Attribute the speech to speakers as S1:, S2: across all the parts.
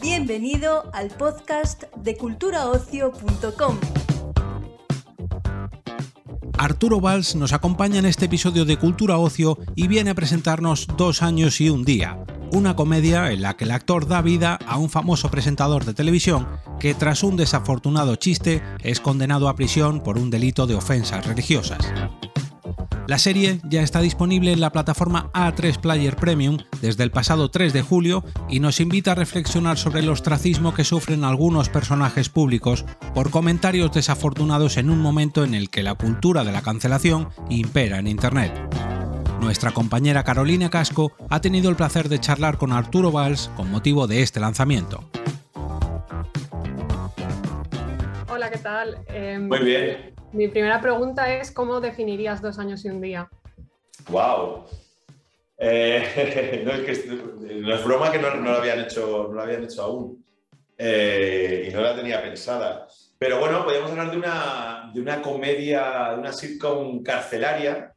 S1: Bienvenido al podcast de culturaocio.com.
S2: Arturo Valls nos acompaña en este episodio de Cultura Ocio y viene a presentarnos Dos años y un día, una comedia en la que el actor da vida a un famoso presentador de televisión que tras un desafortunado chiste es condenado a prisión por un delito de ofensas religiosas. La serie ya está disponible en la plataforma A3 Player Premium desde el pasado 3 de julio y nos invita a reflexionar sobre el ostracismo que sufren algunos personajes públicos por comentarios desafortunados en un momento en el que la cultura de la cancelación impera en Internet. Nuestra compañera Carolina Casco ha tenido el placer de charlar con Arturo Valls con motivo de este lanzamiento.
S3: Hola, ¿qué tal? Em,
S4: Muy bien.
S3: Mi primera pregunta es, ¿cómo definirías dos años y un día?
S4: ¡Wow! Eh, no, es que, no es broma que no, no, lo habían hecho, no lo habían hecho aún. Eh, y no la tenía pensada. Pero bueno, podríamos hablar de una, de una comedia, de una sitcom carcelaria,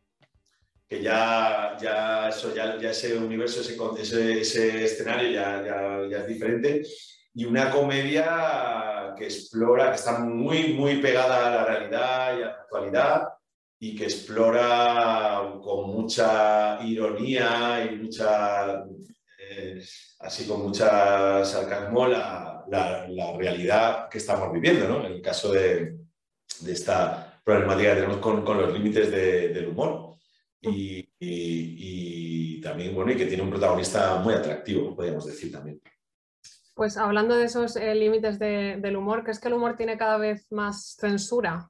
S4: que ya, ya, eso, ya, ya ese universo, ese, ese, ese escenario ya, ya, ya es diferente. Y una comedia que explora, que está muy, muy pegada a la realidad y a la actualidad y que explora con mucha ironía y mucha, eh, así con mucha sarcasmo la, la, la, realidad que estamos viviendo, ¿no? En el caso de, de esta problemática que tenemos con, con los límites de, del humor. Y, y, y, también, bueno, y que tiene un protagonista muy atractivo, podríamos decir también.
S3: Pues hablando de esos eh, límites de, del humor, ¿crees que el humor tiene cada vez más censura?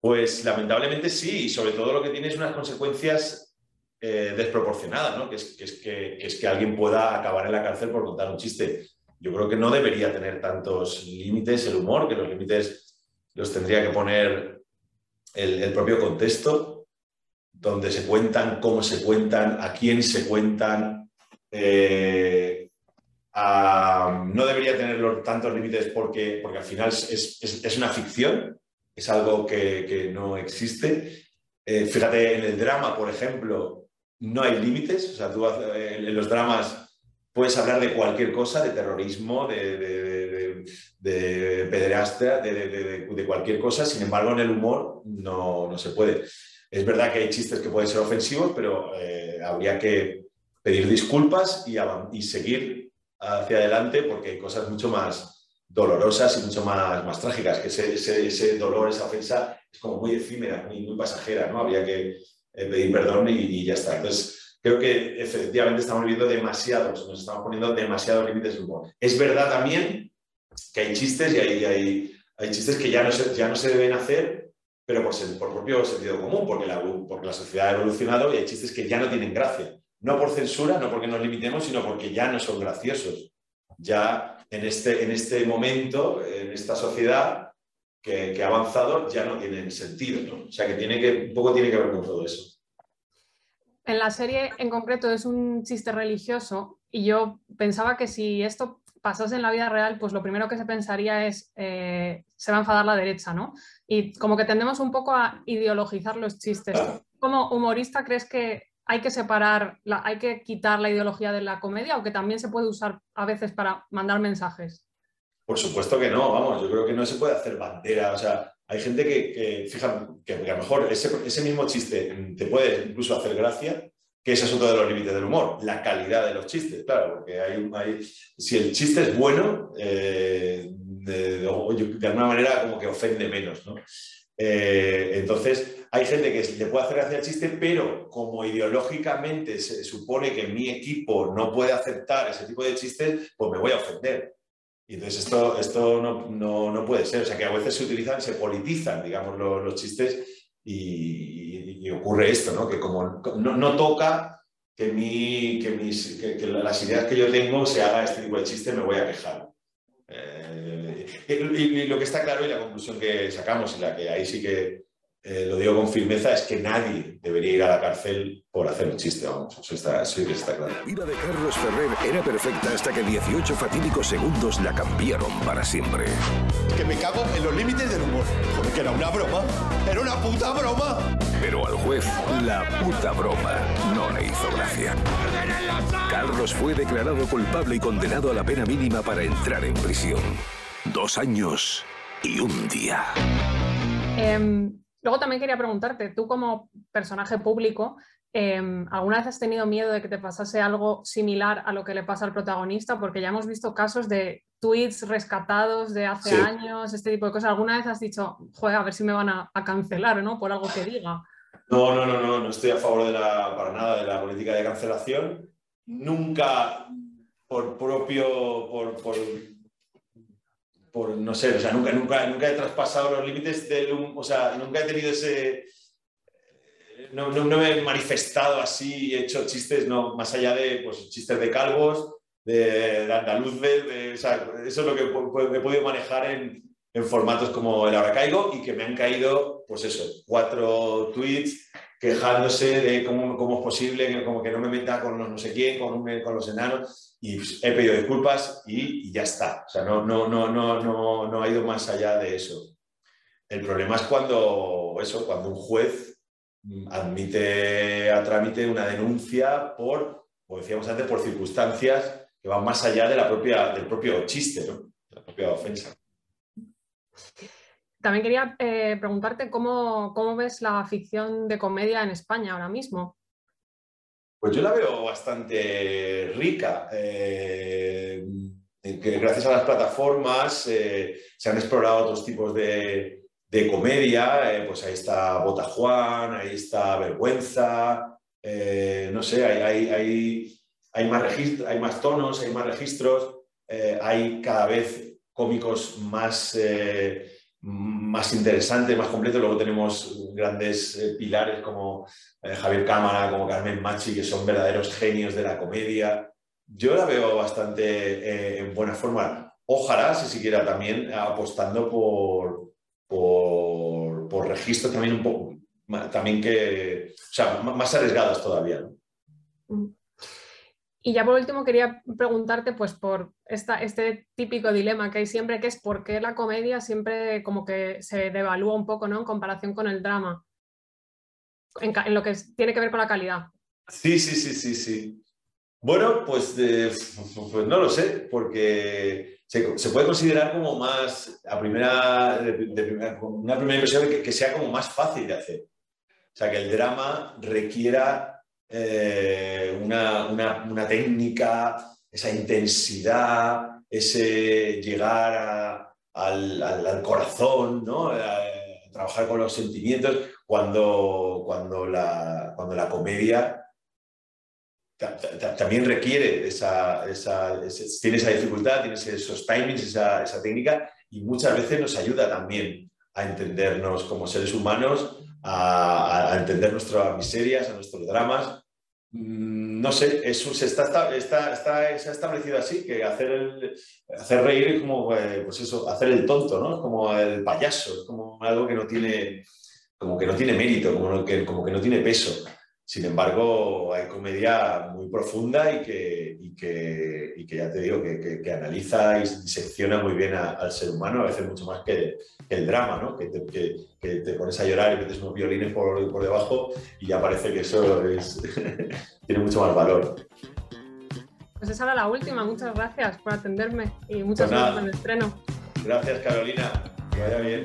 S4: Pues lamentablemente sí, y sobre todo lo que tiene es unas consecuencias eh, desproporcionadas, ¿no? que, es, que, es que, que, es que alguien pueda acabar en la cárcel por contar un chiste. Yo creo que no debería tener tantos límites el humor, que los límites los tendría que poner el, el propio contexto, donde se cuentan, cómo se cuentan, a quién se cuentan. Eh, a, no debería tener tantos límites porque, porque al final es, es, es una ficción, es algo que, que no existe. Eh, fíjate, en el drama, por ejemplo, no hay límites. O sea, tú eh, en los dramas puedes hablar de cualquier cosa, de terrorismo, de, de, de, de pederastia, de, cualquier cosa. Sin embargo, en el humor no, no, se puede. Es verdad que hay chistes que pueden ser ofensivos, pero eh, habría que pedir disculpas y, seguir hacia adelante porque hay cosas mucho más dolorosas y mucho más, trágicas, que ese, dolor, esa ofensa es como muy efímera, muy, pasajera, ¿no? Habría que eh, pedir perdón y, ya está. Entonces, creo que efectivamente estamos viviendo demasiados, nos estamos poniendo demasiados límites. Es verdad también que hay chistes y hay, chistes que ya no se deben hacer, pero por, por propio sentido común, porque la, porque la sociedad ha evolucionado y hay chistes que ya no tienen gracia. No por censura, no porque nos limitemos, sino porque ya no son graciosos. Ya en este, en este momento, en esta sociedad que, ha avanzado, ya no tienen sentido. O sea, que, tiene que poco tiene que ver con todo eso.
S3: En la serie en concreto es un chiste religioso y yo pensaba que si esto pasase en la vida real, pues lo primero que se pensaría es, eh, se va a enfadar la derecha, ¿no? Y como que tendemos un poco a ideologizar los chistes. Como humorista, ¿crees que hay que separar, la, hay que quitar la ideología de la comedia o que también se puede usar a veces para mandar mensajes?
S4: Por supuesto que no, vamos, yo creo que no se puede hacer bandera, o sea, hay gente que, que fíjate, que, que, a lo mejor ese, ese, mismo chiste te puede incluso hacer gracia, que ese es otro de los límites del humor, la calidad de los chistes, claro, porque hay, hay si el chiste es bueno, eh, de, alguna manera como que ofende menos, ¿no? Eh, entonces, hay gente que le puede hacer gracia el chiste, pero como ideológicamente se supone que mi equipo no puede aceptar ese tipo de chistes, pues me voy a ofender. Y entonces esto, esto no, no, no puede ser. O sea, que a veces se utilizan, se politizan, digamos, los, los chistes y, ocurre esto, ¿no? Que como no, toca que, mi, que, mis, que, las ideas que yo tengo se haga este tipo de chiste, me voy a quejar. Eh, y, y, lo que está claro y la conclusión que sacamos, en la que ahí sí que eh, lo digo con firmeza, es que nadie debería ir a la cárcel por hacer un chiste, vamos, eso está, eso está claro.
S5: La vida de Carlos Ferrer era perfecta hasta que 18 fatídicos segundos la cambiaron para siempre.
S6: Que me cago en los límites del humor. Joder, que era una broma. Era una puta broma.
S5: Pero al juez, la puta broma no le hizo gracia. Carlos fue declarado culpable y condenado a la pena mínima para entrar en prisión. Dos años y un día.
S3: Em, luego también quería preguntarte, tú como personaje público, em, ¿alguna vez has tenido miedo de que te pasase algo similar a lo que le pasa al protagonista? Porque ya hemos visto casos de tweets rescatados de hace años, este tipo de cosas. ¿Alguna vez has dicho, joder, a ver si me van a, cancelar, ¿no? Por algo que diga.
S4: No, no, no, no, no estoy a favor de la, para nada de la política de cancelación. Nunca por propio, por, por por, no sé, o sea, nunca, nunca, nunca he traspasado los límites del, o sea, nunca he tenido ese, no, no, me he manifestado así y he hecho chistes, no, más allá de, pues, chistes de calvos, de, de de, o sea, eso es lo que he podido manejar en, en formatos como el Ahora Caigo y que me han caído, pues eso, cuatro tweets quejándose de cómo, cómo es posible, como que no me meta con los no sé quién, con, con los enanos, y he pedido disculpas y, ya está. O sea, no, no, no, no, no, no ha ido más allá de eso. El problema es cuando, eso, cuando un juez admite a trámite una denuncia por, como decíamos antes, por circunstancias que van más allá de la propia, del propio chiste, ¿no? de la propia ofensa.
S3: También quería eh, preguntarte cómo, ves la ficción de comedia en España ahora mismo.
S4: Pues yo la veo bastante rica. Eh, gracias a las plataformas eh, se han explorado otros tipos de, comedia. pues ahí está Bota Juan, ahí está Vergüenza. no sé, hay, hay, hay, más hay más tonos, hay más registros. hay cada vez cómicos más más interesante, más completo. Luego tenemos grandes eh, pilares como eh, Javier Cámara, como Carmen Machi, que son verdaderos genios de la comedia. Yo la veo bastante eh, en buena forma. Ojalá se siguiera también apostando por, por, registros también un poco, también que, o sea, más arriesgados todavía. Mm.
S3: Y ya por último quería preguntarte pues por este típico dilema que hay siempre, que es por qué la comedia siempre como que se devalúa un poco ¿no? en comparación con el drama, en, lo que tiene que ver con la calidad.
S4: Sí, sí, sí, sí, sí. Bueno, pues, pues no lo sé, porque se, puede considerar como más, a primera, una primera impresión que, que sea como más fácil de hacer. O sea, que el drama requiera eh, una, técnica, esa intensidad, ese llegar al, corazón, ¿no? trabajar con los sentimientos, cuando, cuando, la, cuando la comedia también requiere esa, esa, tiene esa dificultad, tiene esos timings, esa, esa técnica, y muchas veces nos ayuda también a entendernos como seres humanos a, entender nuestras miserias, a nuestros dramas. Mm, no sé, eso se, está, está, está, se ha establecido así, que hacer, el, hacer reír es como, eh, pues eso, hacer el tonto, ¿no? Es como el payaso, es como algo que no tiene, como que no tiene mérito, como que, como que no tiene peso. Sin embargo, hay comedia muy profunda y que, y que, y que ya te digo, que, que, analiza y disecciona muy bien al ser humano, a veces mucho más que, el drama, ¿no? que, te, te, pones a llorar y metes unos violines por, por debajo y ya parece que eso es, tiene mucho más valor.
S3: Pues esa era la última. Muchas gracias por atenderme y muchas pues gracias por el estreno.
S4: Gracias, Carolina. Que vaya bien.